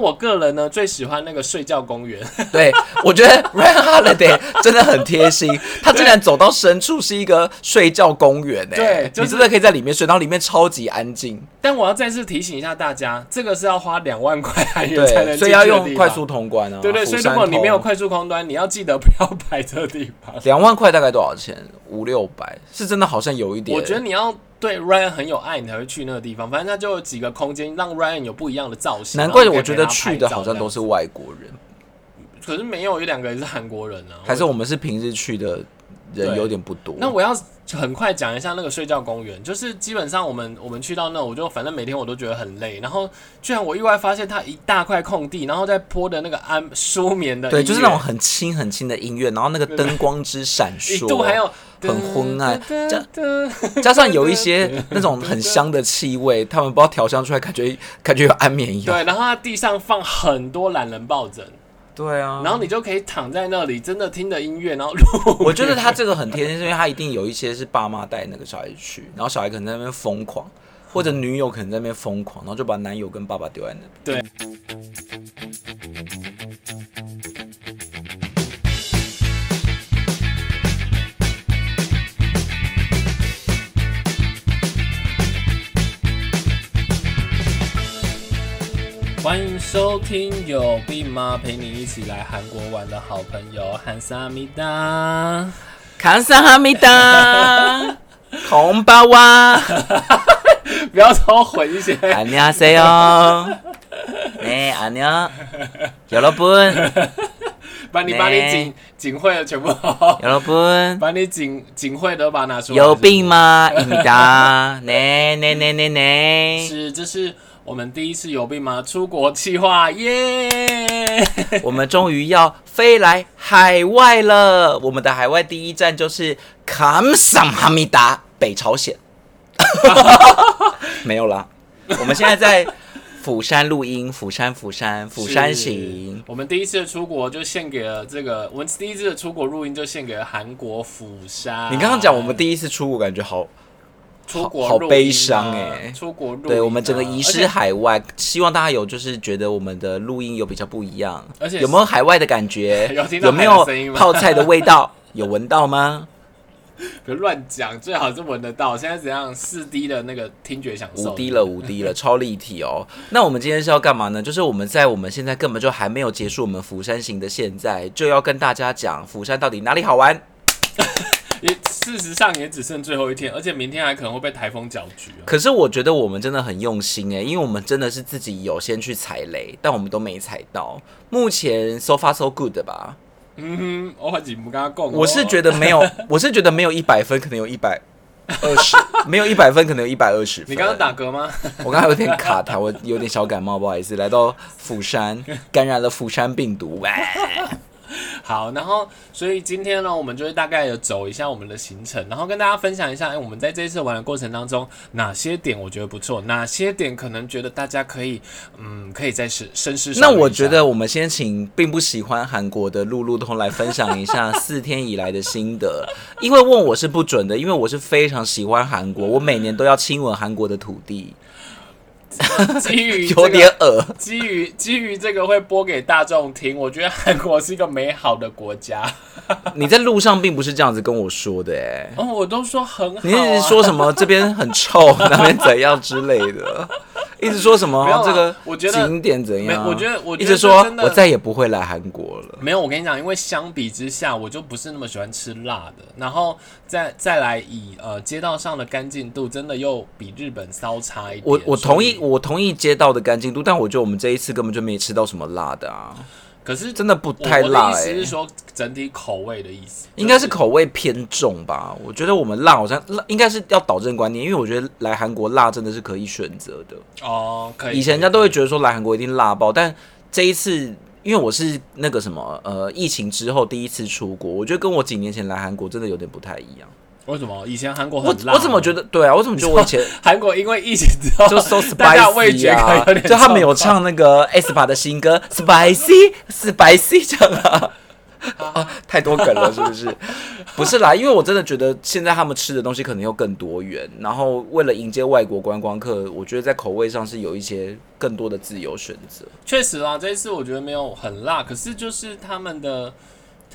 我个人呢最喜欢那个睡觉公园，对我觉得 Ryan Holiday 真的很贴心，他竟然走到深处是一个睡觉公园哎、对就是你真的可以在里面睡，然后里面超级安静，但我要再次提醒一下大家，这个是要花两万块韩元才能所以要用快速。通关啊。对对，釜所以如果你没有快速空端，你要记得不要排这地方。两万块大概多少钱？五六百，是真的好像有一点。我觉得你要对 Ryan 很有爱，你才会去那个地方。反正它就有几个空间，让 Ryan 有不一样的造型。难怪我觉得去的好像都是外国人，可是没有，有两个人是韩国人啊。还是我们是平日去的人有点不多。那我要很快讲一下那个睡觉公园，就是基本上我们我们去到那，我就反正每天我都觉得很累，然后居然我意外发现它一大块空地，然后在播的那个安舒眠的对，就是那种很轻很轻的音乐，然后那个灯光之闪烁度还，有很昏暗加加上有一些 那种很香的气味，他们不知道调香出来，感觉感觉有安眠药。对，然后它地上放很多懒人抱枕，对啊，然后你就可以躺在那里，真的听着音乐，然后录。我觉得他这个很贴心，是因为他一定有一些是爸妈带那个小孩去，然后小孩可能在那边疯狂，或者女友可能在那边疯狂，然后就把男友跟爸爸丢在那边。对。欢迎收听《有病吗？陪你一起来韩国玩的好朋友汉萨米达。康萨哈密达，空巴哇，不要超混一些。 안녕하세요。네 안녕 여러분 把你把你没警警会的全部， 여러분 把你警警会都把它拿出来。有病吗？입니다 네네네네네 是，这是 我们第一次有病吗？出国计划，耶！我们终于要飞来海外了。我们的海外第一站就是康桑哈密达，北朝鲜。没有啦，我们现在在釜山录音，釜山，釜山，釜山行。我们第一次的出国就献给了这个，我们第一次的出国录音就献给了韩国釜山。你刚刚讲我们第一次出国，感觉好出国好悲伤欸出国对我们整个遗失海外，希望大家有就是觉得我们的录音有比较不一样，而且有没有海外的感觉？有没有泡菜的味道？有闻到吗？别乱讲，最好是闻得到。现在怎样？四 D 的那个听觉享受，五 D 了，五 D 了，超立体哦。那我们今天是要干嘛呢？就是我们在我们现在根本就还没有结束我们釜山行的现在，就要跟大家讲釜山到底哪里好玩。也事实上也只剩最后一天，而且明天还可能会被台风搅局啊。可是我觉得我们真的很用心诶，因为我们真的是自己有先去踩雷，但我们都没踩到。目前 so far so good 吧？嗯哼，我还不跟他讲，我是觉得没有，我是觉得没有一百分，可能有一百二十，没有一百分，可能有一百二十分。你刚刚打嗝吗？我刚刚有点卡痰，我有点小感冒，不好意思。来到釜山，感染了釜山病毒。喂 好，然后所以今天呢，我们就会大概有走一下我们的行程，然后跟大家分享一下，哎、我们在这一次玩的过程当中，哪些点我觉得不错，哪些点可能觉得大家可以，嗯，可以再深深思熟虑一下。那我觉得我们先请并不喜欢韩国的路路通来分享一下 四天以来的心得，因为问我是不准的，因为我是非常喜欢韩国，我每年都要亲吻韩国的土地，基于、这个、有点耳。基于基于这个会播给大众听，我觉得韩国是一个美好的国家。你在路上并不是这样子跟我说的，哎，哦，我都说很好、啊，你一直说什么这边很臭，那边怎样之类的，一直说什么这个我觉得景点怎样，没我觉得我一直说我再也不会来韩国了。没有，我跟你讲，因为相比之下，我就不是那么喜欢吃辣的，然后再再来以呃街道上的干净度，真的又比日本稍差一点。我我同意，，我同意街道的干净度，但我觉得我们这一次根本就没吃到什么辣的啊，可是真的不太辣哎、我的意思是说整体口味的意思，应该是口味偏重吧。我觉得我们辣好像辣，应该是要导正观念，因为我觉得来韩国辣真的是可以选择的。哦，可以。以前人家都会觉得说来韩国一定辣爆，但这一次。因为我是那个什么呃，疫情之后第一次出国，我觉得跟我几年前来韩国真的有点不太一样。为什么以前韩国我很辣？我怎么觉得对啊？我怎么觉得我以前 韩国因为疫情之后就 so 大家味觉 spicy 啊可能有点，就他们有唱那个 aespa 的新歌 spicy spicy 这样啊。太多梗了，是不是？不是啦，因为我真的觉得现在他们吃的东西可能又更多元，然后为了迎接外国观光客，我觉得在口味上是有一些更多的自由选择。确实啊，这一次我觉得没有很辣，可是就是他们的。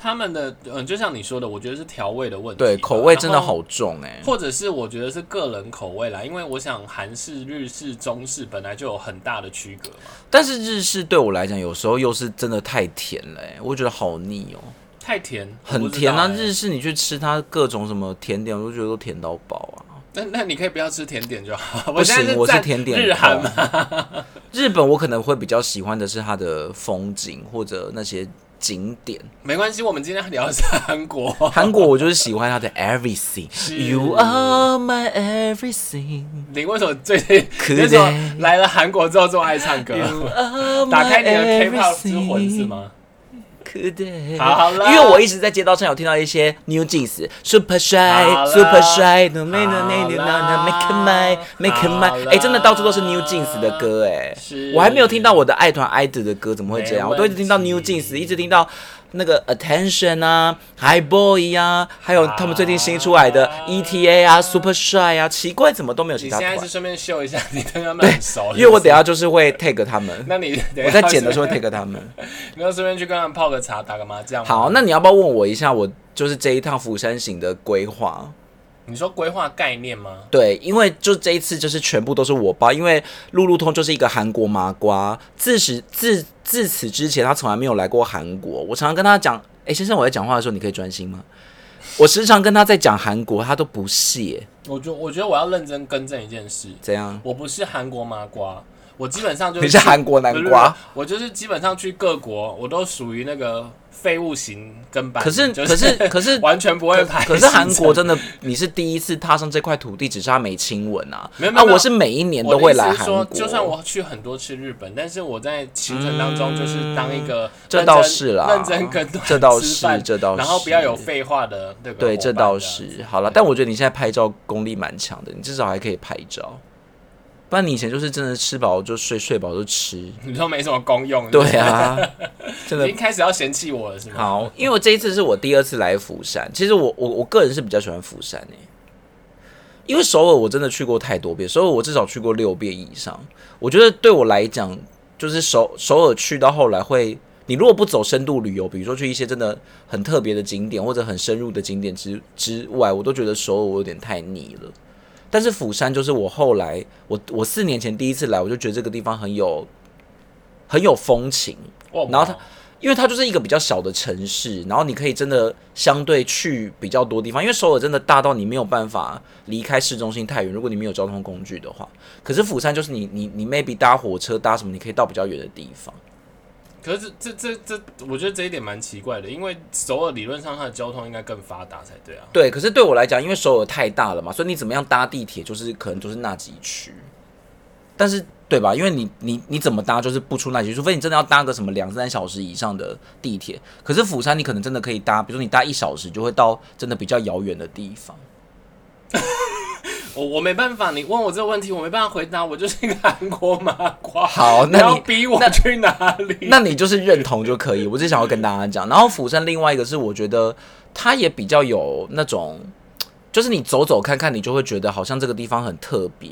他们的嗯，就像你说的，我觉得是调味的问题。对，口味真的好重哎。或者是我觉得是个人口味啦，因为我想韩式、日式、中式本来就有很大的区隔嘛。但是日式对我来讲，有时候又是真的太甜了，我觉得好腻哦。太甜，很甜啊！日式你去吃它各种什么甜点，我都觉得都甜到爆啊。那那你可以不要吃甜点就好。不行，我是甜点。日韩嘛 日本我可能会比较喜欢的是它的风景或者那些。景点没关系，我们今天聊的是韩国。韩国我就是喜欢它的 everything。You are my everything。你为什么最近就是说来了韩国之后这么爱唱歌？打开你的 K-pop 之魂是吗？好了，因为我一直在街道上有听到一些 New Jeans，Super 帅，Super 帅，No No No No No，Make my Make my，哎，真的到处都是 New Jeans 的歌哎，我还没有听到我的爱团 IDOL 的歌，怎么会这样？我都一直听到 New Jeans，一直听到。那个 attention 啊，high boy 啊，还有他们最近新出来的 ETA 啊，super 帅啊，奇怪怎么都没有其他。你现在是顺便秀一下，你跟他们很熟。因为我等下就是会 take 他们。那你我在剪的时候 take 他们。你要顺便去跟他们泡个茶，打个麻将。好，那你要不要问我一下，我就是这一趟釜山行的规划？你说规划概念吗？对，因为就这一次就是全部都是我包，因为路路通就是一个韩国麻瓜，自始自自此之前他从来没有来过韩国。我常常跟他讲，哎，先生，我在讲话的时候你可以专心吗？我时常跟他在讲韩国，他都不屑。我觉我觉得我要认真更正一件事，怎样？我不是韩国麻瓜，我基本上就是你是韩国南瓜，我就是基本上去各国，我都属于那个。废物型跟班，可是可是 可是完全不会排。可是韩国真的，你是第一次踏上这块土地，只是他没亲吻啊。没有没有，我是每一年都会来韩国。就算我去很多次日本，但是我在行程当中就是当一个这倒是啦，认真跟这倒是这倒是，然后不要有废话的对对，这倒是好了。但我觉得你现在拍照功力蛮强的，你至少还可以拍照。不然你以前就是真的吃饱就睡，睡饱就吃，你说没什么功用。对啊，真的。已经开始要嫌弃我了是吗？好，因为我这一次是我第二次来釜山，其实我我我个人是比较喜欢釜山诶，因为首尔我真的去过太多遍，首尔我至少去过六遍以上。我觉得对我来讲，就是首首尔去到后来会，你如果不走深度旅游，比如说去一些真的很特别的景点或者很深入的景点之之外，我都觉得首尔我有点太腻了。但是釜山就是我后来，我我四年前第一次来，我就觉得这个地方很有很有风情。然后它，因为它就是一个比较小的城市，然后你可以真的相对去比较多地方。因为首尔真的大到你没有办法离开市中心太远，如果你没有交通工具的话。可是釜山就是你你你 maybe 搭火车搭什么，你可以到比较远的地方。可是这这这，我觉得这一点蛮奇怪的，因为首尔理论上它的交通应该更发达才对啊。对，可是对我来讲，因为首尔太大了嘛，所以你怎么样搭地铁，就是可能就是那几区。但是对吧？因为你你你怎么搭，就是不出那几区，除非你真的要搭个什么两三小时以上的地铁。可是釜山，你可能真的可以搭，比如说你搭一小时，就会到真的比较遥远的地方。我我没办法，你问我这个问题，我没办法回答。我就是一个韩国麻瓜。好，那你逼我去哪里？那你就是认同就可以。我只想要跟大家讲。然后釜山另外一个是，我觉得它也比较有那种，就是你走走看看，你就会觉得好像这个地方很特别。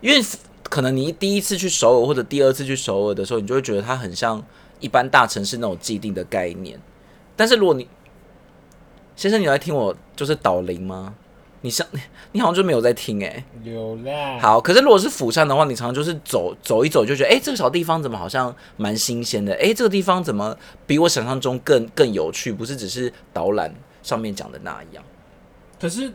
因为可能你第一次去首尔或者第二次去首尔的时候，你就会觉得它很像一般大城市那种既定的概念。但是如果你先生，你来听我就是导聆吗？你像你好像就没有在听哎，有啦。好，可是如果是釜山的话，你常常就是走走一走，就觉得哎，这个小地方怎么好像蛮新鲜的？哎，这个地方怎么比我想象中更更有趣？不是只是导览上面讲的那样。可是，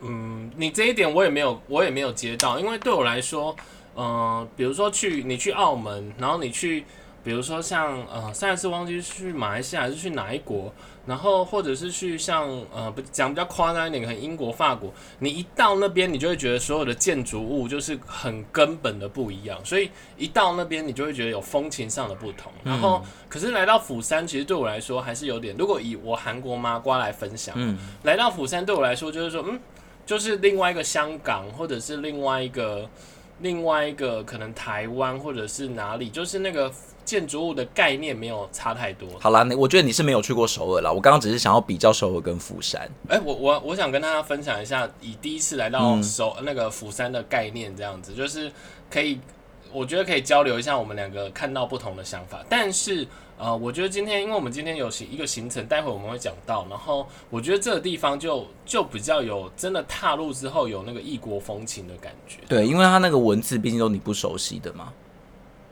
嗯，你这一点我也没有，我也没有接到，因为对我来说，嗯，比如说去你去澳门，然后你去，比如说像呃上一次忘记去马来西亚还是去哪一国？然后或者是去像呃不讲比较夸张一点，可能英国、法国，你一到那边，你就会觉得所有的建筑物就是很根本的不一样，所以一到那边，你就会觉得有风情上的不同。然后，可是来到釜山，其实对我来说还是有点，如果以我韩国麻瓜来分享，嗯，来到釜山对我来说就是说，嗯，就是另外一个香港，或者是另外一个。另外一个可能台湾或者是哪里，就是那个建筑物的概念没有差太多。好啦，你我觉得你是没有去过首尔啦。我刚刚只是想要比较首尔跟釜山。哎、我我我想跟大家分享一下，以第一次来到首、那个釜山的概念，这样子就是可以，我觉得可以交流一下我们两个看到不同的想法。但是呃，我觉得今天因为我们今天有行一个行程，待会我们会讲到，然后我觉得这个地方就就比较有真的踏入之后有那个异国风情的感觉。对，因为它那个文字毕竟都你不熟悉的嘛，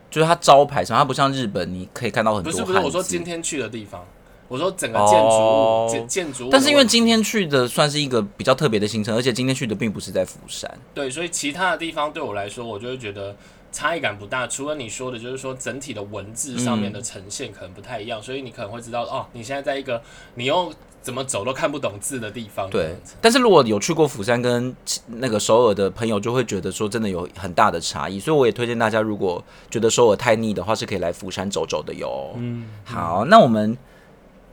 就是它招牌上，它不像日本，你可以看到很多不是不是，我说今天去的地方，我说整个建筑哦物建、建筑但是因为今天去的算是一个比较特别的行程，而且今天去的并不是在釜山。对，所以其他的地方对我来说，我就会觉得差异感不大。除了你说的，就是说整体的文字上面的呈现可能不太一样，所以你可能会知道哦，你现在在一个你又怎么走都看不懂字的地方。对，但是如果有去过釜山跟那个首尔的朋友，就会觉得说真的有很大的差异，所以我也推荐大家，如果觉得首尔太腻的话，是可以来釜山走走的哟。嗯，好，那我们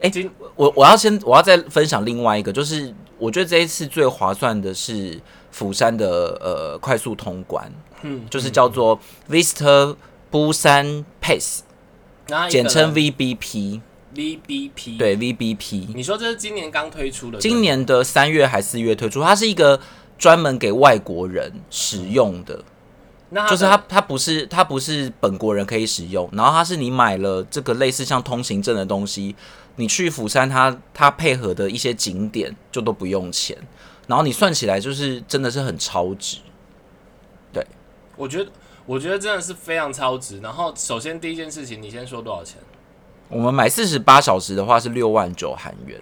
哎今我我要先我要再分享另外一个，就是我觉得这一次最划算的是釜山的呃快速通关，嗯，就是叫做 Visitor Busan Pace，简称 VBP，VBP。，对 VBP。你说这是今年刚推出的，今年的三月还四月推出，它是一个专门给外国人使用的，那就是它它它不是它不是本国人可以使用，然后它是你买了这个类似像通行证的东西，你去釜山它它配合的一些景点就都不用钱，然后你算起来就是真的是很超值。我觉得我觉得真的是非常超值。然后首先第一件事情，你先说多少钱？我们买四十八小时的话是六万九韩元，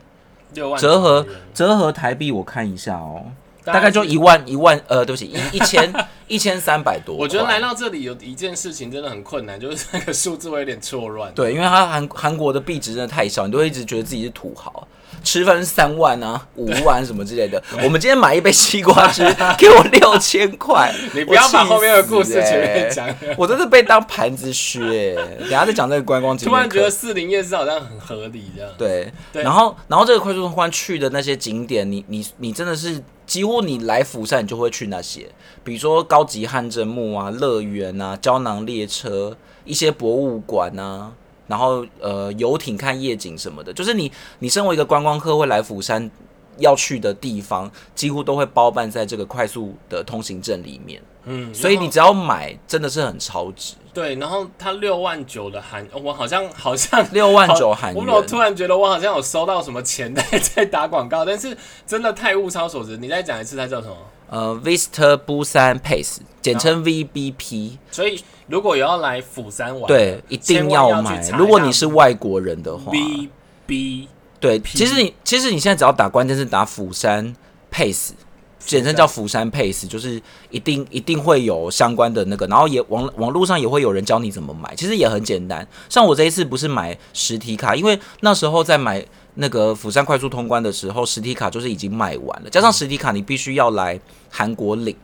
六万折合折合台币我看一下哦，大概就一万一万呃，对不起，一一千一千三百多。我觉得来到这里有一件事情真的很困难，就是那个数字会有点错乱。对，因为它韩韩国的币值真的太小，你都会一直觉得自己是土豪，吃饭三万啊、五万什么之类的。我们今天买一杯西瓜汁，给我六千块，你不要把后面的故事死前面欸讲。我真的被当盘子削、欸。等下再讲这个观光景点。突然觉得四零夜市好像很合理这样。对，对然后然后这个快速通关去的那些景点，你你你真的是几乎你来釜山，你就会去那些，比如说高级汗蒸木啊、乐园啊、胶囊列车、一些博物馆啊，然后呃游艇看夜景什么的，就是你你身为一个观光客会来釜山要去的地方，几乎都会包办在这个快速的通行证里面，嗯，所以你只要买，真的是很超值，对，然后它六万九的韩，哦我好像好像六万九韩我突然觉得我好像有收到什么钱在在打广告，但是真的太物超所值。你再讲一次，它叫什么？呃，Visitor Busan Pace，简称 VBP。所以如果有要来釜山玩，对，一定要买。如果你是外国人的话，V B 对，其实你其实你现在只要打关键字打釜山 Pace，简称叫釜山 Pace，就是一定一定会有相关的那个，然后也网网络上也会有人教你怎么买，其实也很简单。像我这一次不是买实体卡，因为那时候在买那个釜山快速通关的时候，实体卡就是已经卖完了，加上实体卡你必须要来韩国领。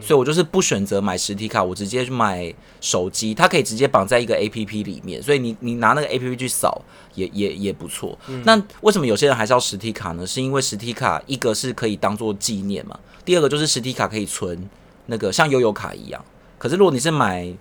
所以我就是不选择买实体卡，我直接去买手机，它可以直接绑在一个 A P P 里面，所以你你拿那个 A P P 去扫也也也不错。那为什么有些人还是要实体卡呢？是因为实体卡一个是可以当做纪念嘛，第二个就是实体卡可以存那个像悠游卡一样。可是如果你是买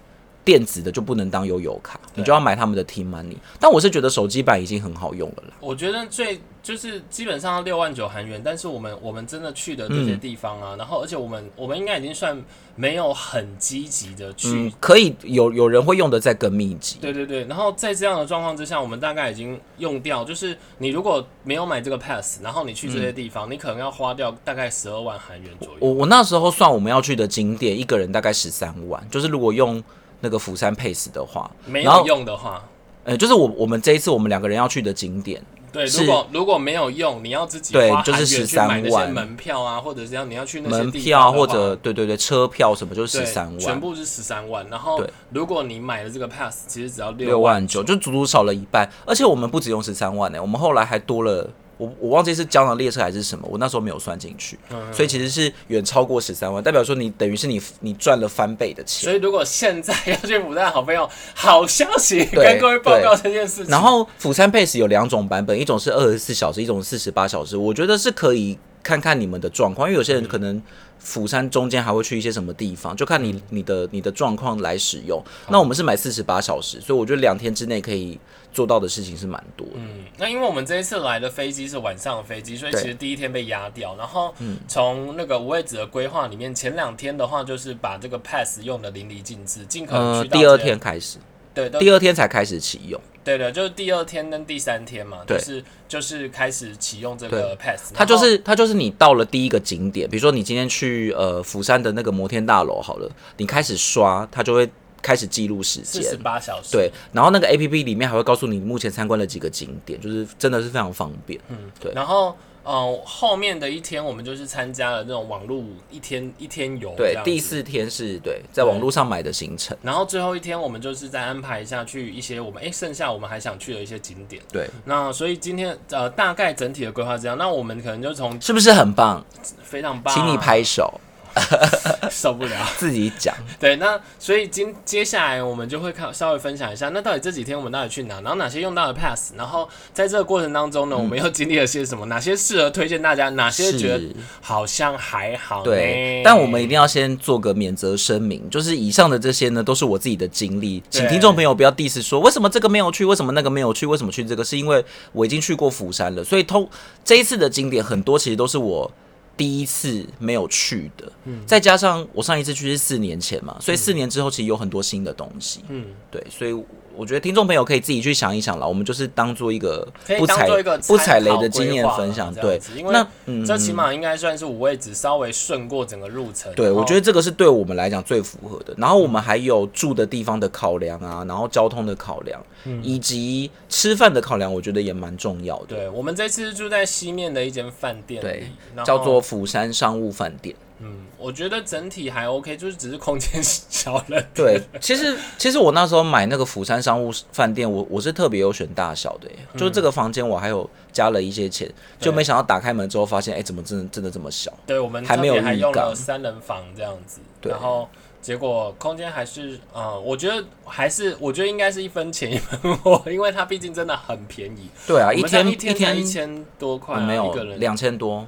电子的，就不能当悠游卡，你就要买他们的 T Money。但我是觉得手机版已经很好用了啦。我觉得最就是基本上六万九韩元，但是我们我们真的去的这些地方啊，然后而且我们我们应该已经算没有很积极的去，嗯，可以有有人会用的再更密集。对对对，然后在这样的状况之下，我们大概已经用掉，就是你如果没有买这个 pass，然后你去这些地方，你可能要花掉大概十二万韩元左右。我我那时候算我们要去的景点，一个人大概十三万，就是如果用那个釜山 Pace 的话，没有用的话，呃，就是我我们这一次我们两个人要去的景点，对，如果如果没有用，你要自己对花就是13韩元去买那些万门票啊，或者是要你要去那些门票或者对对对车票什么就是对十三万，全部是十三万。然后如果你买了这个 pass，其实只要六万万九，就足足少了一半。而且我们不只用十三万呢、我们后来还多了。我我忘记是胶囊列车还是什么，我那时候没有算进去，嗯所以其实是远超过十三万，代表说你等于是你你赚了翻倍的钱。所以如果现在要去釜山，好朋友，好消息跟各位报告这件事情。然后釜山 Pace 有两种版本，一种是二十四小时，一种四十八小时。我觉得是可以看看你们的状况，因为有些人可能釜山中间还会去一些什么地方，就看你你的你的状况来使用。那我们是买四十八小时，所以我觉得两天之内可以做到的事情是蛮多的。嗯，那因为我们这一次来的飞机是晚上的飞机，所以其实第一天被压掉。然后从那个无位置的规划里面，前两天的话就是把这个 pass 用的淋漓尽致，尽可能呃，去到第二天开始，对都第二天才开始启用。对的，就是第二天跟第三天嘛，就是就是开始启用这个 pass，它就是它就是你到了第一个景点，比如说你今天去呃釜山的那个摩天大楼好了，你开始刷，它就会开始记录时四十间。八小时，对，然后那个 A P P 里面还会告诉你目前参观了几个景点，就是真的是非常方便。嗯对然后呃后面的一天我们就是参加了那种网络一天一天游，对，第。四天是对在网络上买的行程。然后最后一天，我们就是再安排一下去一些我们哎剩下我们还想去的一些景点。对，那所以今天呃大概整体的规划这样，那我们可能就从是不是很棒？非常棒，请你拍手，受不了。自己讲。对，那所以今接下来我们就会看稍微分享一下，那到底这几天我们到底去哪，然后哪些用到的 pass，然后在这个过程当中呢，我们又经历了些什么，哪些适合推荐大家，哪些觉得好像还好呢？对，但我们一定要先做个免责声明，就是以上的这些呢，都是我自己的经历，请听众朋友不要 diss 说为什么这个没有去，为什么那个没有去，为什么去这个，是因为我已经去过釜山了，所以通这一次的景点很多其实都是我第一次没有去的，再加上我上一次去是四年前嘛，所以四年之后其实有很多新的东西，嗯，对，所以我觉得听众朋友可以自己去想一想了，我们就是当做一个不踩一个不踩雷的经验分享，对因为那嗯这起码应该算是五位子稍微顺过整个路程。对，我觉得这个是对我们来讲最符合的。然后我们还有住的地方的考量啊，然后交通的考量，以及吃饭的考量，我觉得也蛮重要的。对我们这次是住在西面的一间饭店，对叫做釜山商务饭店。嗯，我觉得整体还 OK，就是只是空间小了点。对，其实其实我那时候买那个釜山商务饭店，我我是特别有选大小的耶，就是这个房间我还有加了一些钱，就没想到打开门之后发现，哎、怎么真的真的这么小？对，我们还没有还用了三人房这样子，对。然后结果空间还是，呃，我觉得还是，我觉得应该是一分钱一分货，因为它毕竟真的很便宜，对啊，一天一天一千多块、啊，没有两千多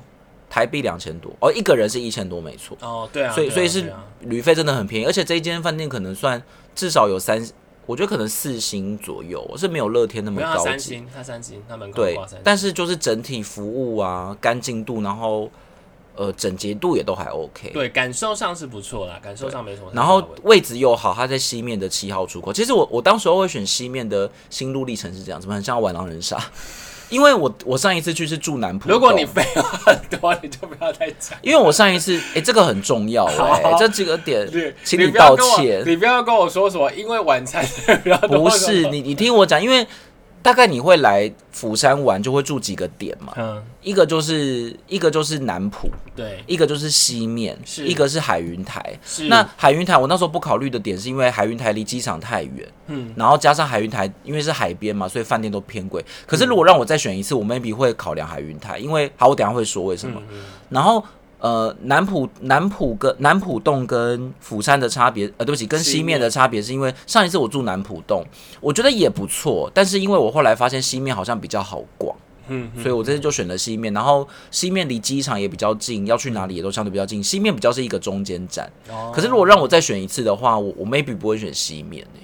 台币两千多哦，一个人是一千多没错。哦，对啊，所以所以是旅费真的很便宜，而且这一间饭店可能算至少有三，我觉得可能四星左右，是没有乐天那么高级。三星，它三星，它门口对但是就是整体服务啊、干净度，然后呃整洁度也都还 OK。对感受上是不错啦，感受上没什么然后。位置又好，它在西面的七号出口。其实我我当时候会选西面的心路历程是这样，怎么很像玩狼人杀？因为我我上一次去是住南浦，如果你废话很多，你就不要再讲。因为我上一次哎、这个很重要哎、欸这几个点你，请你道歉。你不要跟我说什么，因为晚餐 不是你，你听我讲，因为大概你会来釜山玩，就会住几个点嘛。嗯，一个就是一个就是南浦，对，一个就是西面，是一个是海云台。是那海云台我那时候不考虑的点是因为海云台离机场太远，嗯，然后加上海云台因为是海边嘛，所以饭店都偏贵。可是如果让我再选一次，我 maybe 会考量海云台，因为好，我等一下会说为什么。嗯然后呃，南浦南浦跟南浦洞跟釜山的差别，呃，对不起，跟西面的差别是因为上一次我住南浦洞，我觉得也不错，但是因为我后来发现西面好像比较好逛，嗯嗯所以我这次就选了西面。然后西面离机场也比较近，要去哪里也都相对比较近。西面比较是一个中间站，哦可是如果让我再选一次的话，我我 maybe 不会选西面、欸、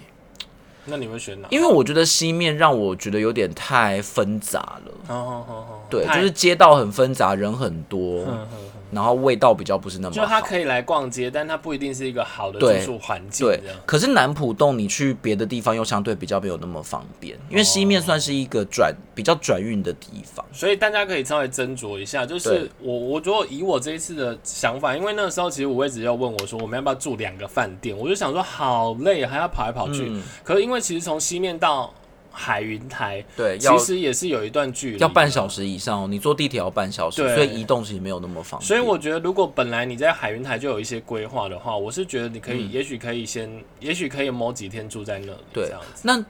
那你会选哪？因为我觉得西面让我觉得有点太纷杂了。哦哦哦哦，对，就是街道很纷杂，人很多，嗯嗯嗯然后味道比较不是那么就好。它可以来逛街，但它不一定是一个好的住宿环境。对，可是南浦洞你去别的地方又相对比较没有那么方便，因为西面算是一个转比较转运的地方。所以大家可以稍微斟酌一下。就是我，我如果以我这一次的想法，因为那个时候其实我位只要问我说，我们要不要住两个饭店？我就想说好累，还要跑来跑去。嗯，可是因为其实从西面到海云台，对，其实也是有一段距离，要半小。时以上哦，你坐地铁要半小时，所以移动其实没有那么方便。所以我觉得，如果本来你在海云台就有一些规划的话，我是觉得你可以，嗯也许可以先，也许可以某几天住在那里，对这样子。那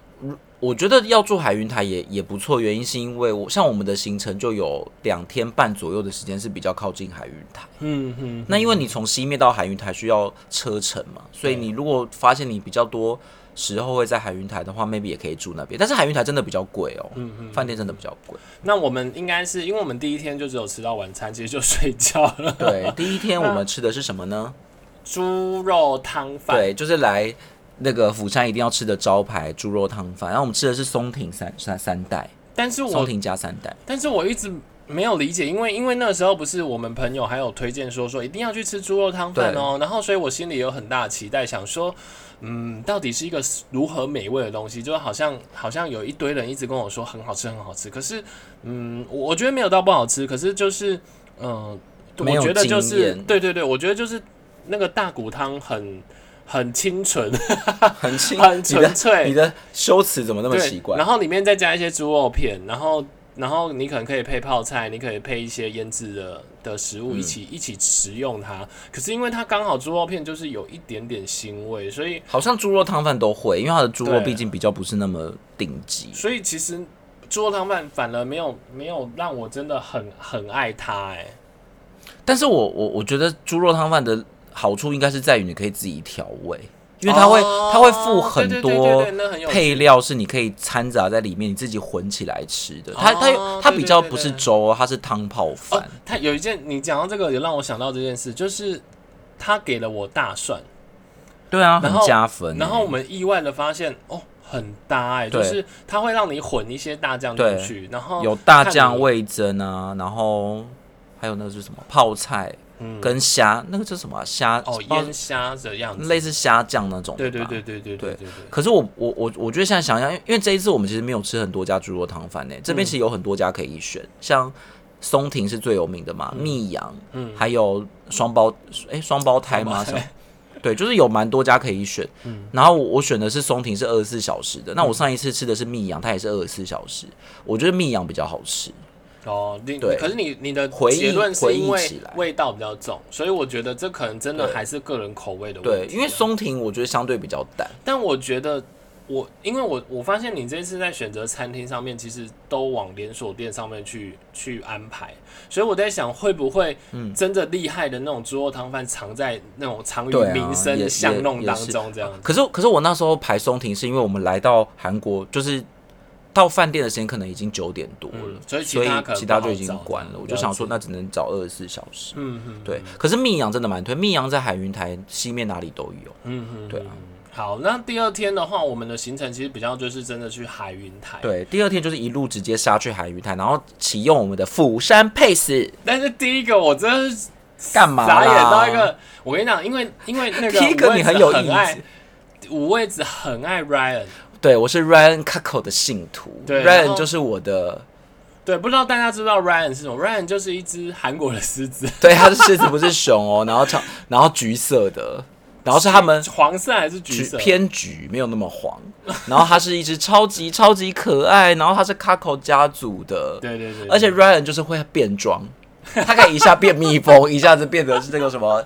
我觉得要住海云台也也不错，原因是因为我像我们的行程就有两天半左右的时间是比较靠近海云台。嗯哼，那因为你从西面到海云台需要车程嘛，所以你如果发现你比较多时候会在海云台的话，maybe 也可以住那边。但是海云台真的比较贵哦，嗯嗯，饭店真的比较贵。那我们应该是因为我们第一天就只有吃到晚餐，其实就睡觉了。对，第一天我们吃的是什么呢？猪肉汤饭。对，就是来那个釜山一定要吃的招牌猪肉汤饭。然后我们吃的是松亭三三三代，但是我松亭加三代。但是我一直没有理解，因为因为那个时候不是我们朋友还有推荐说说一定要去吃猪肉汤饭哦，然后所以我心里有很大的期待，想说，嗯，到底是一个如何美味的东西？就好像好像有一堆人一直跟我说很好吃很好吃，可是嗯，我我觉得没有到不好吃，可是就是嗯，我觉得就是对对对，我觉得就是那个大骨汤很。很清纯，很清，很纯粹。你的修辞怎么那么奇怪？然后里面再加一些猪肉片，然后，然后你可能可以配泡菜，你可以配一些腌制的的食物一起一起食用它。可是因为它刚好猪肉片就是有一点点腥味，所以好像猪肉汤饭都会，因为它的猪肉毕竟比较不是那么顶级。所以其实猪肉汤饭反而没有没有让我真的很很爱它哎。但是我我我觉得猪肉汤饭的。好处应该是在于你可以自己调味，因为它会它会附很多配料，是你可以掺杂在里面，你自己混起来吃的。它它它比较不是粥，它是汤泡饭。它有一件你讲到这个，也让我想到这件事，就是他给了我大蒜，对啊，很加分。然后我们意外的发现，哦，很搭哎，就是它会让你混一些大酱进去，然后有大酱味增啊，然后还有那个是什么泡菜。跟虾那个叫什么虾哦腌虾的样子，类似虾酱那种。对对对对对对对。可是我我我我觉得现在想想，因为因为这一次我们其实没有吃很多家猪肉汤饭呢，这边其实有很多家可以选，像松亭是最有名的嘛，密阳，嗯，还有双胞哎双胞胎吗？对，就是有蛮多家可以选。嗯，然后我选的是松亭是二十四小时的，那我上一次吃的是密阳，它也是二十四小时，我觉得密阳比较好吃。哦，你对，可是你你的结论是因为味道比较重，所以我觉得这可能真的还是个人口味的问题。对，因为松亭我觉得相对比较淡，但我觉得我因为我我发现你这次在选择餐厅上面，其实都往连锁店上面去去安排，所以我在想会不会真的厉害的那种猪肉汤饭藏在那种藏于民生巷弄当中这样。可是可是我那时候排松亭是因为我们来到韩国就是。到饭店的时间可能已经九点多了，所以其他其他就已经关了。我就想说，那只能找二十四小时。嗯嗯，对。可是密阳真的蛮推，密阳在海云台西面哪里都有。嗯嗯，对啊。好，那第二天的话，我们的行程其实比较就是真的去海云台。对，第二天就是一路直接杀去海云台，然后启用我们的釜山 pace。但是第一个我真的是干嘛？眨眼到一个，我跟你讲，因为因为那个 第一个你很有意思，五位子很爱 Ryan。对，我是 Ryan Kako 的信徒，Ryan 就是我的。对，不知道大家知道 Ryan 是什么？Ryan 就是一只韩国的狮子。对，它是狮子，不是熊哦。然后长，然后橘色的，然后是他们黄色还是橘色？偏橘，没有那么黄。然后它是一只超级超级可爱，然后它是 Kako 家族的。对对对。而且 Ryan 就是会变装。他可以一下变蜜蜂，一下子变得是那个什么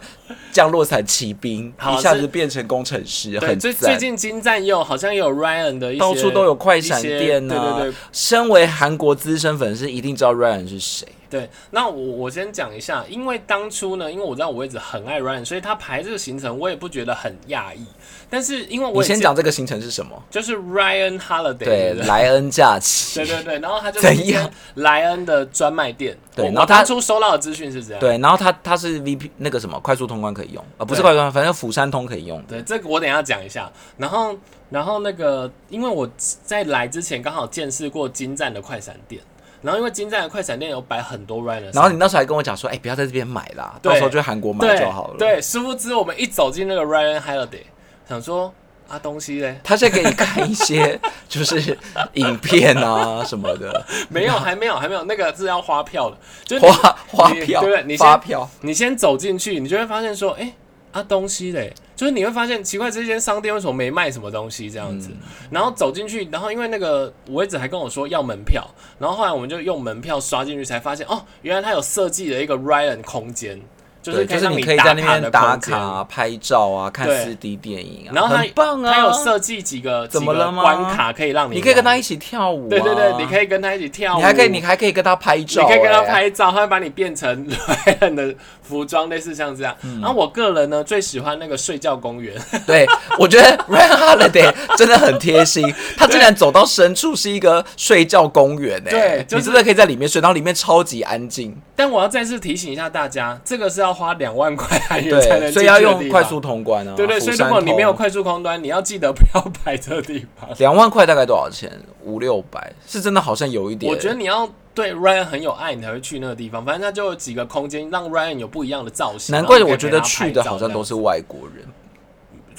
降落伞骑兵，一下子变成工程师，很最最近金赞又好像有 Ryan 的一些，到处都有快闪店呢。对对对，身为韩国资深粉丝，一定知道 Ryan 是谁。对，那我我先讲一下，因为当初呢，因为我知道我一直很爱 Ryan，所以他排这个行程我也不觉得很讶异。但是因为我先讲这个行程是什么，就是 Ryan Holiday，对，莱恩假期，对对对，然后他就怎样莱恩的专卖店，对，然后他初收到的资讯是这样，对，然后他他是 VP 那个什么快速通关可以用啊，不是快速通关，反正釜山通可以用。对，这个我等下讲一下。然后然后那个，因为我在来之前刚好见识过金站的快闪店。然后因为金站的快闪店有摆很多 Ryan，然后你那时候还跟我讲说，哎，不要在这边买啦，到时候去韩国买就好了。对，殊不知我们一走进那个 Ryan Holiday，想说啊东西嘞，他在给你看一些 就是影片啊什么的，没有，还没有，还没有，那个是要花票的，就花花票，对不对？你先票，你先走进去，你就会发现说，哎。啊，东西嘞，就是你会发现奇怪，这间商店为什么没卖什么东西这样子？然后走进去，然后因为那个五位子还跟我说要门票，然后后来我们就用门票刷进去，才发现哦，原来它有设计了一个 Ryan 空间，就是对，就是你可以在那边打卡、拍照啊，看对。四 D 电影啊，然后它很棒啊！它有设计几个怎么了吗？关卡可以让你你可以跟他一起跳舞、啊，对对对，你可以跟他一起跳舞，你还可以，你还可以跟他拍照、你可以跟他欸。拍照，他会把你变成 的服装，类似像这样。嗯。然后我个人呢最喜欢那个睡觉公园，对，我觉得 Ryan Holiday 真的很贴心，他竟然走到深处是一个睡觉公园哎、对就是你真的可以在里面睡，然后里面超级安静，但我要再次提醒一下大家，这个是要花两万块韩元才能所以要用快速通关啊。对对，所以如果你没有快速通关，你要记得不要排这个地方。两万块大概多少钱？五六百，是真的好像有一点。我觉得你要对 Ryan 很有爱，你才会去那个地方。反正它就有几个空间，让 Ryan 有不一样的造型。难怪我觉得去的好像都是外国人，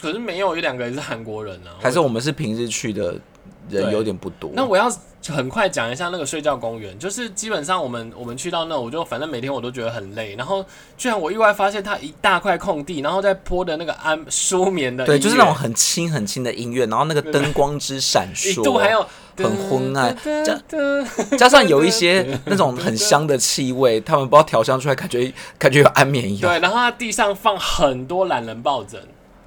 可是没有，一两个人是韩国人啊。还是我们是平日去的人有点不多。那我要很快讲一下那个睡觉公园，就是基本上我们我们去到那，我就反正每天我都觉得很累，然后居然我意外发现它一大块空地，然后在播的那个安舒眠的对，就是那种很轻很轻的音乐，然后那个灯光之闪一烁，度还有很昏暗加加上有一些那种很香的气味，他们不知道调香出来，感觉感觉有安眠药。对，然后它地上放很多懒人抱枕，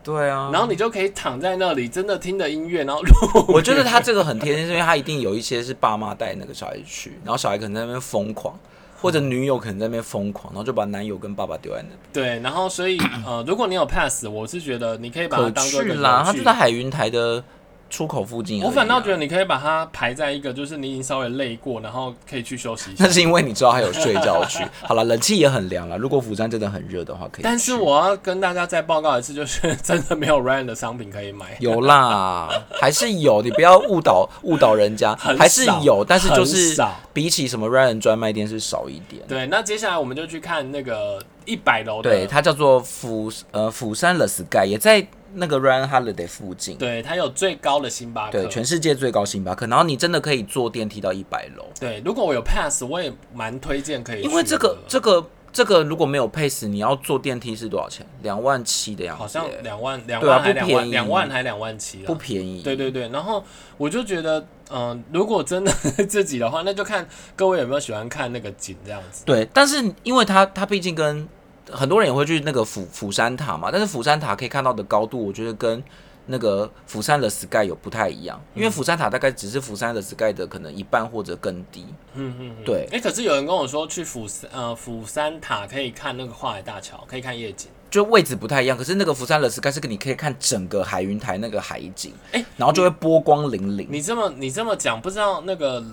对啊，然后你就可以躺在那里，真的听着音乐，然后录。我觉得他这个很贴心，是因为他一定有一些是爸妈带那个小孩去，然后小孩可能在那边疯狂，或者女友可能在那边疯狂，然后就把男友跟爸爸丢在那边。对，然后所以呃，如果你有 pass，我是觉得你可以把它当做去啦，他就在海云台的出口附近啊。我反倒觉得你可以把它排在一个，就是你已经稍微累过，然后可以去休息一下那。是因为你知道还有睡觉区。好了，冷气也很凉了。如果釜山真的很热的话，可以。但是我要跟大家再报告一次，就是 真的没有 Ryan 的商品可以买。有啦，还是有，你不要误导误导人家，还是有，但是就是比起什么 Ryan 专卖店是少一点。对，那接下来我们就去看那个一百楼的，对，它叫做釜呃釜山 The Sky，也在那个 Ryan Holiday 附近。对它有最高的星巴克。对，全世界最高星巴克，然后你真的可以坐电梯到一百楼，对，如果我有 pass，我也蛮推荐可以。因为这个这个这个如果没有 pass，，你要坐电梯是多少钱？两万七的样子，好像两万两万还两万两万还两万七不。便宜。对对对，然后我就觉得，嗯、如果真的自己的话，那就看各位有没有喜欢看那个景这样子。对，但是因为它它毕竟跟很多人也会去那个釜釜山塔嘛，但是釜山塔可以看到的高度，我觉得跟那个釜山的 Sky 有不太一样，因为釜山塔大概只是釜山的 Sky 的可能一半或者更低。嗯嗯，嗯对哎、可是有人跟我说去釜山呃釜山塔可以看那个跨海大桥，可以看夜景。就位置不太一样，可是那个釜山的 Sky 是你可以看整个海云台那个海景，哎然后就会波光粼粼。你这么你这么讲，不知道那个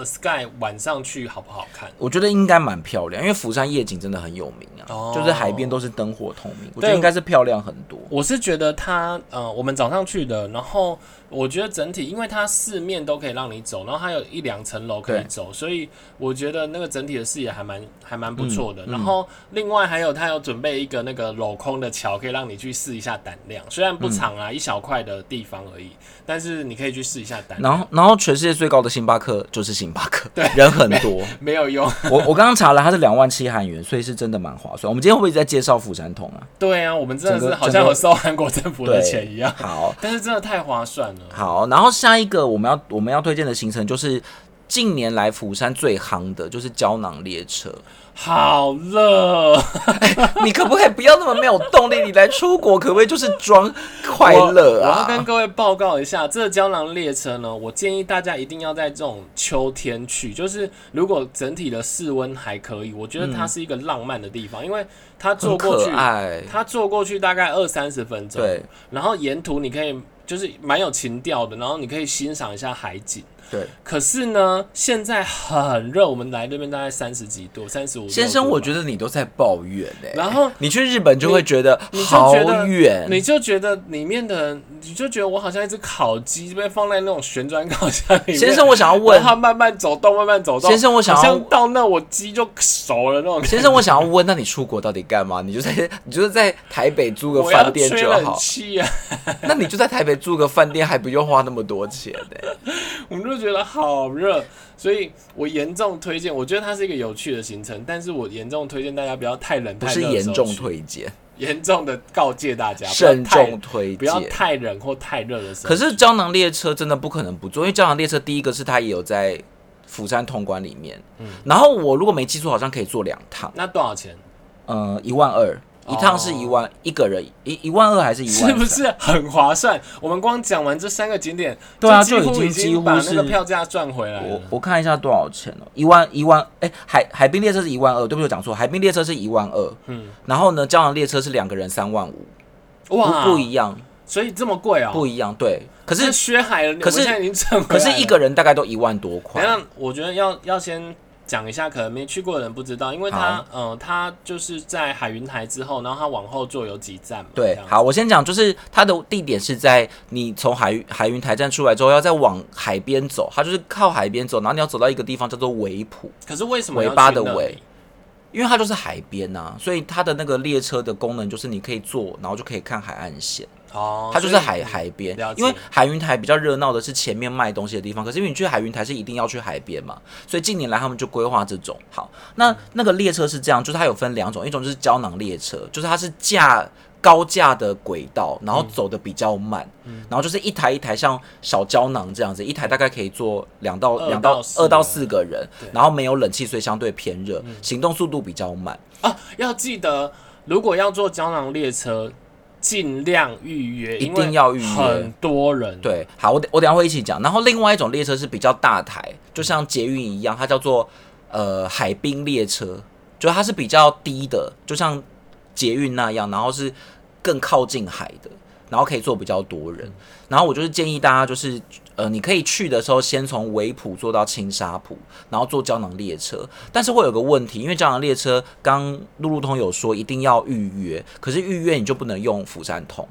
The Sky 晚上去好不好看？我觉得应该蛮漂亮，因为釜山夜景真的很有名啊，哦就是海边都是灯火通明，我觉得应该是漂亮很多。我是觉得它呃，我们早上去的，然后我觉得整体，因为它四面都可以让你走，然后还有一两层楼可以走，所以我觉得那个整体的视野还蛮还蛮不错的。然后另外还有它有准备一个那个镂空的桥，可以让你去试一下胆量，虽然不长啊，一小块的地方而已，但是你可以去试一下胆量。然后，然后全世界最高的星巴克就是星巴克，对人很多。没有用，我我刚刚查了，它是两万七韩元，所以是真的蛮划算。我们今天会不会在介绍釜山桶啊？对啊，我们真的是好像有收韩国政府的钱一样，好但是真的太划算了。好，然后下一个我们要我们要推荐的行程就是近年来釜山最夯的，就是胶囊列车。好热，你可不可以不要那么没有动力？你来出国可不可以就是装快乐我？我要跟啊？各位报告一下，这个胶囊列车呢，我建议大家一定要在这种秋天去，就是如果整体的室温还可以，我觉得它是一个浪漫的地方，因为它坐过去，爱。它坐过去大概二三十分钟，对，然后沿途你可以就是蛮有情调的，然后你可以欣赏一下海景。对，可是呢，现在很热，我们来这边大概三十几度，三十五。先生，我。觉得你都在抱怨哎、然后你去日本就会觉得就好远，你就觉得里面的，你就觉得我好像一只烤鸡被放在那种旋转烤箱里面。先生，我想要问然后它慢慢走动，慢慢走动。先生我想要到那我鸡就熟了那种。先生，我想要问，那你出国到底干嘛？你就在你就是在台北租个饭店就好，气啊！那你就在台北租个饭店，还不用花那么多钱呢、我们就觉得好热，所以我严重推荐。我觉得它是一个有趣的行程，但是我严重推荐大家不要太冷不太热的是严重推荐，严重的告诫大家，慎重推荐不要。太冷或太热的时候。可是胶囊列车真的不可能不坐，因为胶囊列车第一个是它也有在釜山通关里面，嗯然后我如果没记错，好像可以坐两趟。那多少钱？呃一万二。一趟是一万一个人一一万二还是一万？是不是 很划算？我们光讲完这三个景点，对啊，就已经几乎把那个票价赚回来了我我看一下多少钱哦，一万一万哎，海海滨列车是一万二，对不对？讲错，海滨列车是一万二，嗯，然后呢，胶囊列车是两个人三万五，哇，不一样，所以这么贵啊？不一样，对。可是薛海，可是现在已经挣可是一个人大概都一万多块。那我觉得要要先。讲一下，可能没去过的人不知道，因为他，呃，他就是在海云台之后，然后他往后坐有几站嘛。对，好，我先讲，就是它的地点是在你从海海云台站出来之后，要再往海边走，它就是靠海边走，然后你要走到一个地方叫做维普。可是为什么尾巴的尾？因为它就是海边呐，所以它的那个列车的功能就是你可以坐，然后就可以看海岸线。哦，它就是海海边，因为海云台比较热闹的是前面卖东西的地方，可是因为你去海云台是一定要去海边嘛，所以近年来他们就规划这种。好，那那个列车是这样，就是它有分两种，一种就是胶囊列车，就是它是架高架的轨道，然后走的比较慢，然后就是一台一台像小胶囊这样子，一台大概可以坐两到两到二到四个人，然后没有冷气，所以相对偏热，行动速度比较慢啊。要记得，如果要坐胶囊列车。尽量预约，一定要预约。很多人对，好，我我等下会一起讲。然后另外一种列车是比较大台，就像捷运一样，它叫做呃海滨列车，就它是比较低的，就像捷运那样，然后是更靠近海的。然后可以坐比较多人，然后我就是建议大家，就是呃，你可以去的时候先从维普坐到青沙浦，然后坐胶囊列车。但是会有个问题，因为胶囊列车刚路路通有说一定要预约，可是预约你就不能用釜山通，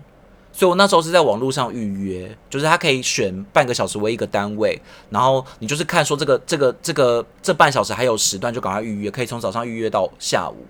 所以我那时候是在网络上预约，就是他可以选半个小时为一个单位，然后你就是看说这个这个这个这半小时还有时段就赶快预约，可以从早上预约到下午。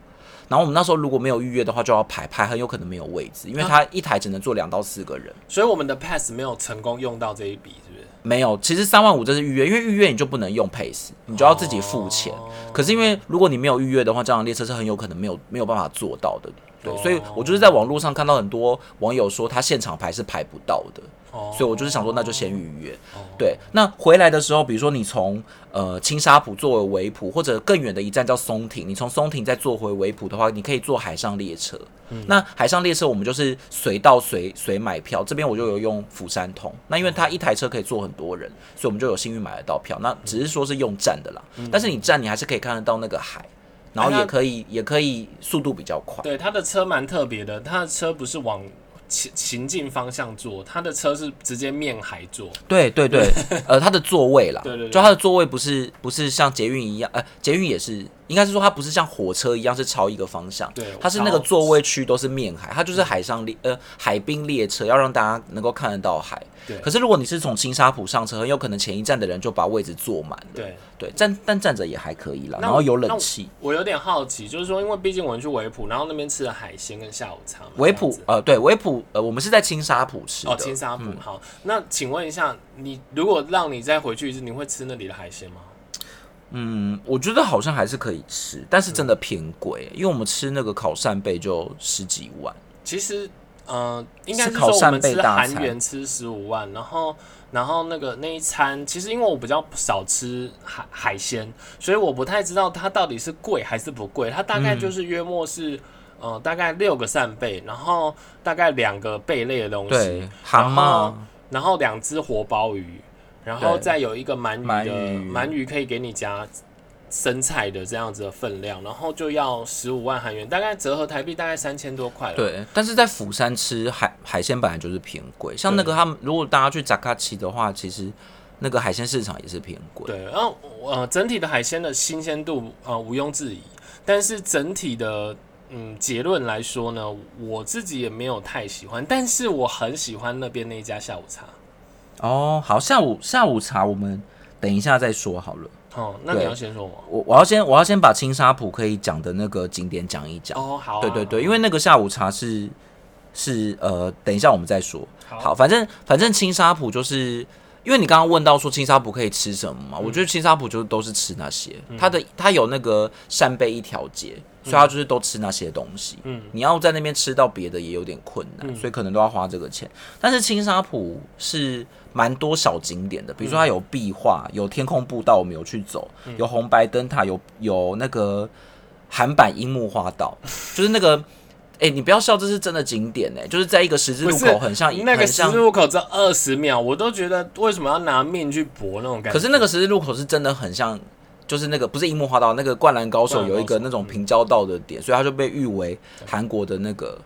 然后我们那时候如果没有预约的话，就要排排，很有可能没有位置，因为它一台只能坐两到四个人。所以我们的 pass 没有成功用到这一笔？没有，其实三万五这是预约，因为预约你就不能用 Pace，你就要自己付钱。可是因为如果你没有预约的话，这辆列车是很有可能没有没有办法做到的。对，所以我就是在网络上看到很多网友说他现场排是排不到的。所以，我就是想说，那就先预约。对，那回来的时候，比如说你从呃青沙浦坐为维普，或者更远的一站叫松亭，你从松亭再坐回维普的话，你可以坐海上列车。那海上列车我们就是随到随随买票，这边我就有用釜山通。那因为它一台车可以坐很多人，所以我们就有幸运买得到票。那只是说是用站的啦，但是你站你还是可以看得到那个海，然后也可以也可以速度比较快。对，它的车蛮特别的，它的车不是往。行行进方向坐，他的车是直接面海坐。对对对，呃，他的座位啦，对对，就他的座位不是不是像捷运一样，呃，捷运也是。应该是说它不是像火车一样是朝一个方向，对，它是那个座位区都是面海，它就是海上列呃海滨列车，要让大家能够看得到海。对。可是如果你是从青沙浦上车，很有可能前一站的人就把位置坐满了。对对，站但站着也还可以啦，然后有冷气。我有点好奇，就是说，因为毕竟我们去维普，然后那边吃了海鲜跟下午茶。维普呃对维普呃我们是在青沙浦吃的。哦，青沙浦好。那请问一下，你如果让你再回去一次，你会吃那里的海鲜吗？嗯，我觉得好像还是可以吃，但是真的偏贵，因为我们吃那个烤扇贝就十几万。其实，呃，应该是说我们吃韩元吃十五万，然后，然后那个那一餐，其实因为我比较少吃海海鲜，所以我不太知道它到底是贵还是不贵。它大概就是约莫是，呃，大概六个扇贝，然后大概两个贝类的东西，蛤蟆，然后两只活鲍鱼。然后再有一个鳗鱼的鳗鱼可以给你加生菜的这样子的分量，然后就要十五万韩元，大概折合台币大概三千多块了。对，但是在釜山吃海海鲜本来就是偏贵，像那个他们如果大家去扎卡奇的话，其实那个海鲜市场也是偏贵。对，然后呃整体的海鲜的新鲜度呃毋庸置疑，但是整体的嗯结论来说呢，我自己也没有太喜欢，但是我很喜欢那边那一家下午茶。哦，好，下午下午茶我们等一下再说好了。哦，那你要先说吗？我我要先我要先把青沙浦可以讲的那个景点讲一讲。哦，好，对对对，因为那个下午茶是是呃，等一下我们再说。好，反正反正青沙浦就是，因为你刚刚问到说青沙浦可以吃什么嘛，我觉得青沙浦就都是吃那些，它的它有那个扇贝一条街。所以它就是都吃那些东西，嗯，你要在那边吃到别的也有点困难，所以可能都要花这个钱。但是青沙浦是蛮多小景点的，比如说它有壁画，有天空步道，我们有去走，有红白灯塔，有有那个韩版樱木花道，就是那个。哎、你不要笑，这是真的景点哎、就是在一个十字路口，很像那个十字路口这二十秒，我都觉得为什么要拿命去搏那种感觉？可是那个十字路口是真的很像，就是那个不是樱木花道，那个灌篮高手灌篮高手有一个那种平交道的点，所以他就被誉为韩国的那个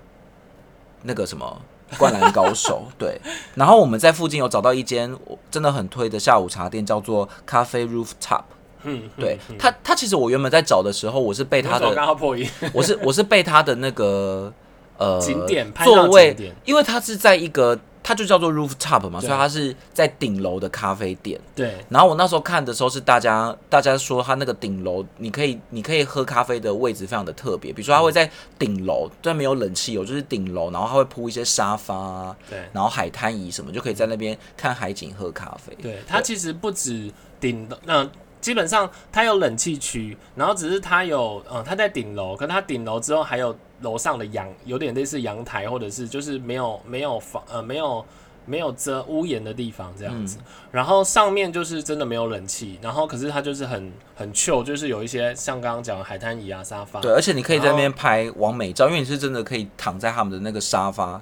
那个什么灌篮高手。对，然后我们在附近有找到一间真的很推的下午茶店，叫做咖啡 Rooftop。嗯，对他，他其实我原本在找的时候，我是被他的，好破音，我是我是被他的那个 呃景点座位，因为他是在一个，它就叫做 rooftop 嘛，所以它是在顶楼的咖啡店。对然后我那时候看的时候是大家大家说它那个顶楼，你可以你可以喝咖啡的位置非常的特别，比如说它会在顶楼，虽然没有冷气有，就是顶楼，然后它会铺一些沙发啊，对然后海滩椅什么，就可以在那边看海景喝咖啡。对，它其实不止顶楼，那、基本上它有冷气区，然后只是它有，呃，它在顶楼，可是它顶楼之后还有楼上的阳，有点类似阳台，或者是就是没有没有房，呃，没有。没有遮屋檐的地方这样子，嗯然后上面就是真的没有冷气，然后可是它就是很很 chill，就是有一些像刚刚讲的海滩椅啊、沙发，对，而且你可以在那边拍完美照，因为你是真的可以躺在他们的那个沙发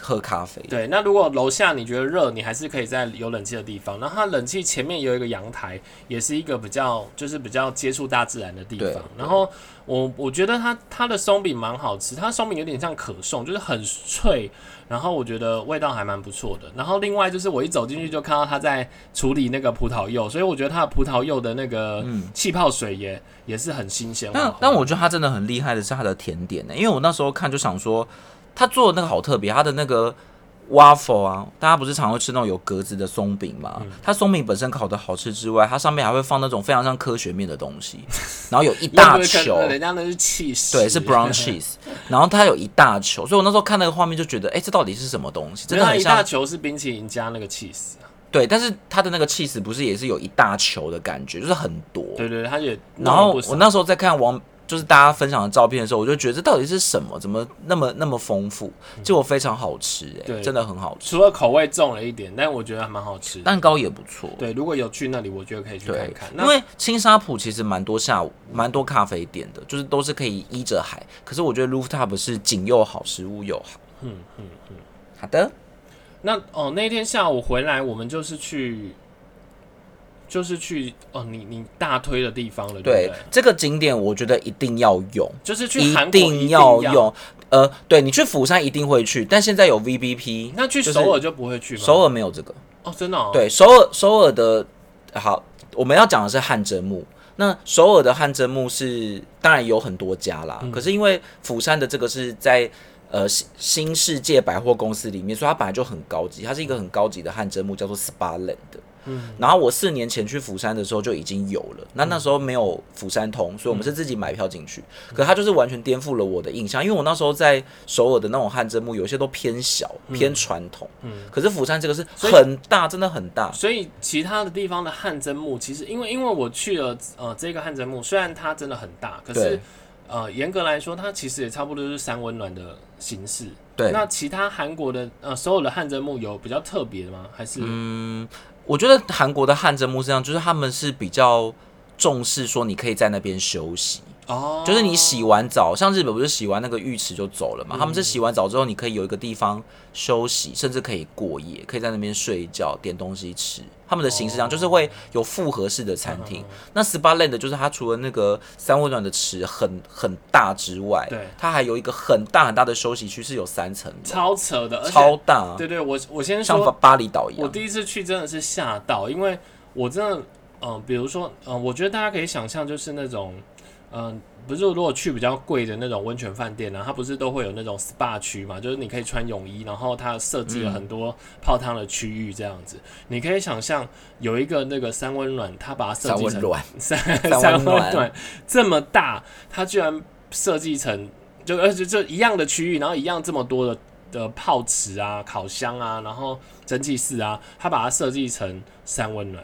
喝咖啡。对，那如果楼下你觉得热，你还是可以在有冷气的地方。然后它冷气前面有一个阳台，也是一个比较就是比较接触大自然的地方。然后我我觉得它它的松饼蛮好吃，它松饼有点像可颂，就是很脆，然后我觉得味道还蛮不错的。然后另外就是我一走进去就看到他在处理那个葡萄柚，所以我觉得它的葡萄柚的那个气泡水也也是很新鲜。但但我觉得他真的很厉害的是他的甜点呢，因为我那时候看就想说，他做的那个好特别，他的那个 waffle 啊，大家不是常会吃那种有格子的松饼嘛？嗯它松饼本身烤的好吃之外，它上面还会放那种非常像科学面的东西，然后有一大 球可，人家那是 cheese，，对，是 brown cheese，然后它有一大球，所以我那时候看那个画面就觉得，哎、这到底是什么东西？真的很像一大球是冰淇淋加那个 cheese。对，但是它的那个 cheese 不是也是有一大球的感觉，就是很多。对对对，它也然后我那时候在看网，就是大家分享的照片的时候，我就觉得这到底是什么？怎么那么那么丰富？结果非常好吃、哎，真的很好吃，除了口味重了一点，但我觉得还蛮好吃的。蛋糕也不错。对，如果有去那里，我觉得可以去看看。，因为青沙浦其实蛮多下午蛮多咖啡店的，就是都是可以依着海。可是我觉得 rooftop 是景又好，食物又好。嗯嗯嗯，好的，那哦，那天下午回来，我们就是去，就是去哦，你你大推的地方了，对？这个景点，我觉得一定要用，就是去一韩国定要要。用。呃，对你去釜山一定会去，但现在有 VBP，那去首尔就不会去吗？首尔没有这个。哦，真的哦。，对，首尔首尔的好，我们要讲的是汗蒸木。那首尔的汗蒸木是当然有很多家啦，嗯可是因为釜山的这个是在呃新新世界百货公司里面，所以它本来就很高级，它是一个很高级的汗蒸木，叫做 SPA Land。嗯，然后我四年前去釜山的时候就已经有了，那那时候没有釜山通，所以我们是自己买票进去。可它就是完全颠覆了我的印象，因为我那时候在首尔的那种汗蒸木，有些都偏小、偏传统，嗯。可是釜山这个是很大，真的很大。所以其他的地方的汗蒸木，其实因为因为我去了呃这个汗蒸木，虽然它真的很大，可是对。呃严格来说，它其实也差不多就是三温暖的形式。对，那其他韩国的呃所有的汗蒸木有比较特别的吗？还是？嗯，我觉得韩国的汗蒸木是这样，就是他们是比较重视说你可以在那边休息，哦，就是你洗完澡，像日本不是洗完那个浴池就走了嘛？嗯他们是洗完澡之后，你可以有一个地方休息，甚至可以过夜，可以在那边睡觉、点东西吃。他们的形式上哦就是会有复合式的餐厅。嗯那 SPA Land 就是它除了那个三温暖的池很很大之外，对它还有一个很大很大的休息区，是有三层的，超扯的，超大，对对，我我先像巴说，巴厘岛一样。我第一次去真的是吓到，因为我真的，嗯、比如说，嗯、我觉得大家可以想象，就是那种，嗯、不是如果去比较贵的那种温泉饭店呢、啊，它不是都会有那种 SPA 区嘛，就是你可以穿泳衣，然后它设计了很多泡汤的区域这样子。你可以想象有一个那个三温暖，它把它设计成三温暖，三 温暖这么大，它居然设计成就而且就一样的区域，然后一样这么多的的泡池啊、烤箱啊，然后蒸汽室啊，它把它设计成三温暖。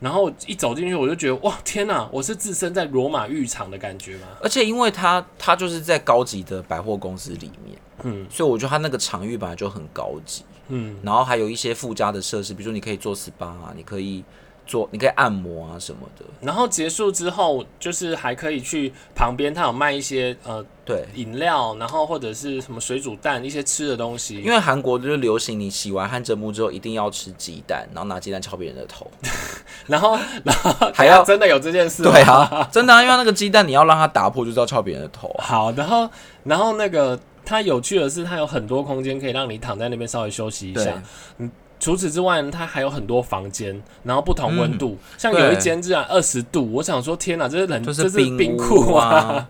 然后一走进去，我就觉得哇天哪！我是置身在罗马浴场的感觉吗？而且因为它它就是在高级的百货公司里面，嗯所以我觉得它那个场域本来就很高级，嗯，然后还有一些附加的设施，比如说你可以做 SPA 啊，你可以做，你可以按摩啊什么的。然后结束之后，就是还可以去旁边，他有卖一些呃对，饮料，然后或者是什么水煮蛋，一些吃的东西。因为韩国就是流行，你洗完汗蒸木之后一定要吃鸡蛋，然后拿鸡蛋敲别人的头。然后然后还要真的有这件事？对啊，真的啊，因为那个鸡蛋你要让它打破，就是要敲别人的头啊。好，然后然后那个它有趣的是，它有很多空间可以让你躺在那边稍微休息一下。嗯，除此之外呢，它还有很多房间，然后不同温度，像有一间居然二十度，我想说天哪，这是冷，就是这是冰冰库啊。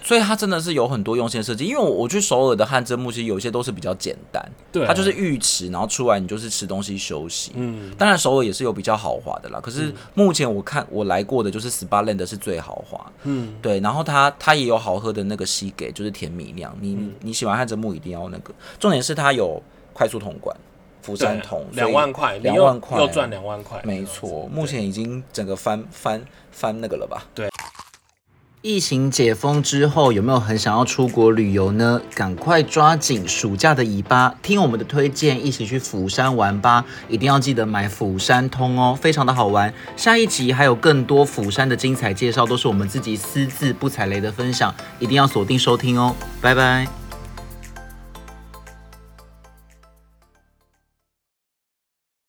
所以它真的是有很多用心的设计，因为我我去首尔的汗蒸木，其实有一些都是比较简单，对，它就是浴池，然后出来你就是吃东西休息。嗯，当然首尔也是有比较豪华的啦，可是目前我看我来过的就是 SPA Land 是最豪华，嗯，对，然后它它也有好喝的那个西给，就是甜米酿，你、嗯你喜欢汗蒸木一定要那个，重点是它有快速通关，釜山对通，两万块，两万块又赚两万块，没错，目前已经整个翻翻翻那个了吧？对。疫情解封之后，有没有很想要出国旅游呢？赶快抓紧暑假的尾巴，听我们的推荐，一起去釜山玩吧！一定要记得买釜山通哦，非常的好玩。下一集还有更多釜山的精彩介绍，都是我们自己私自不踩雷的分享，一定要锁定收听哦，拜拜。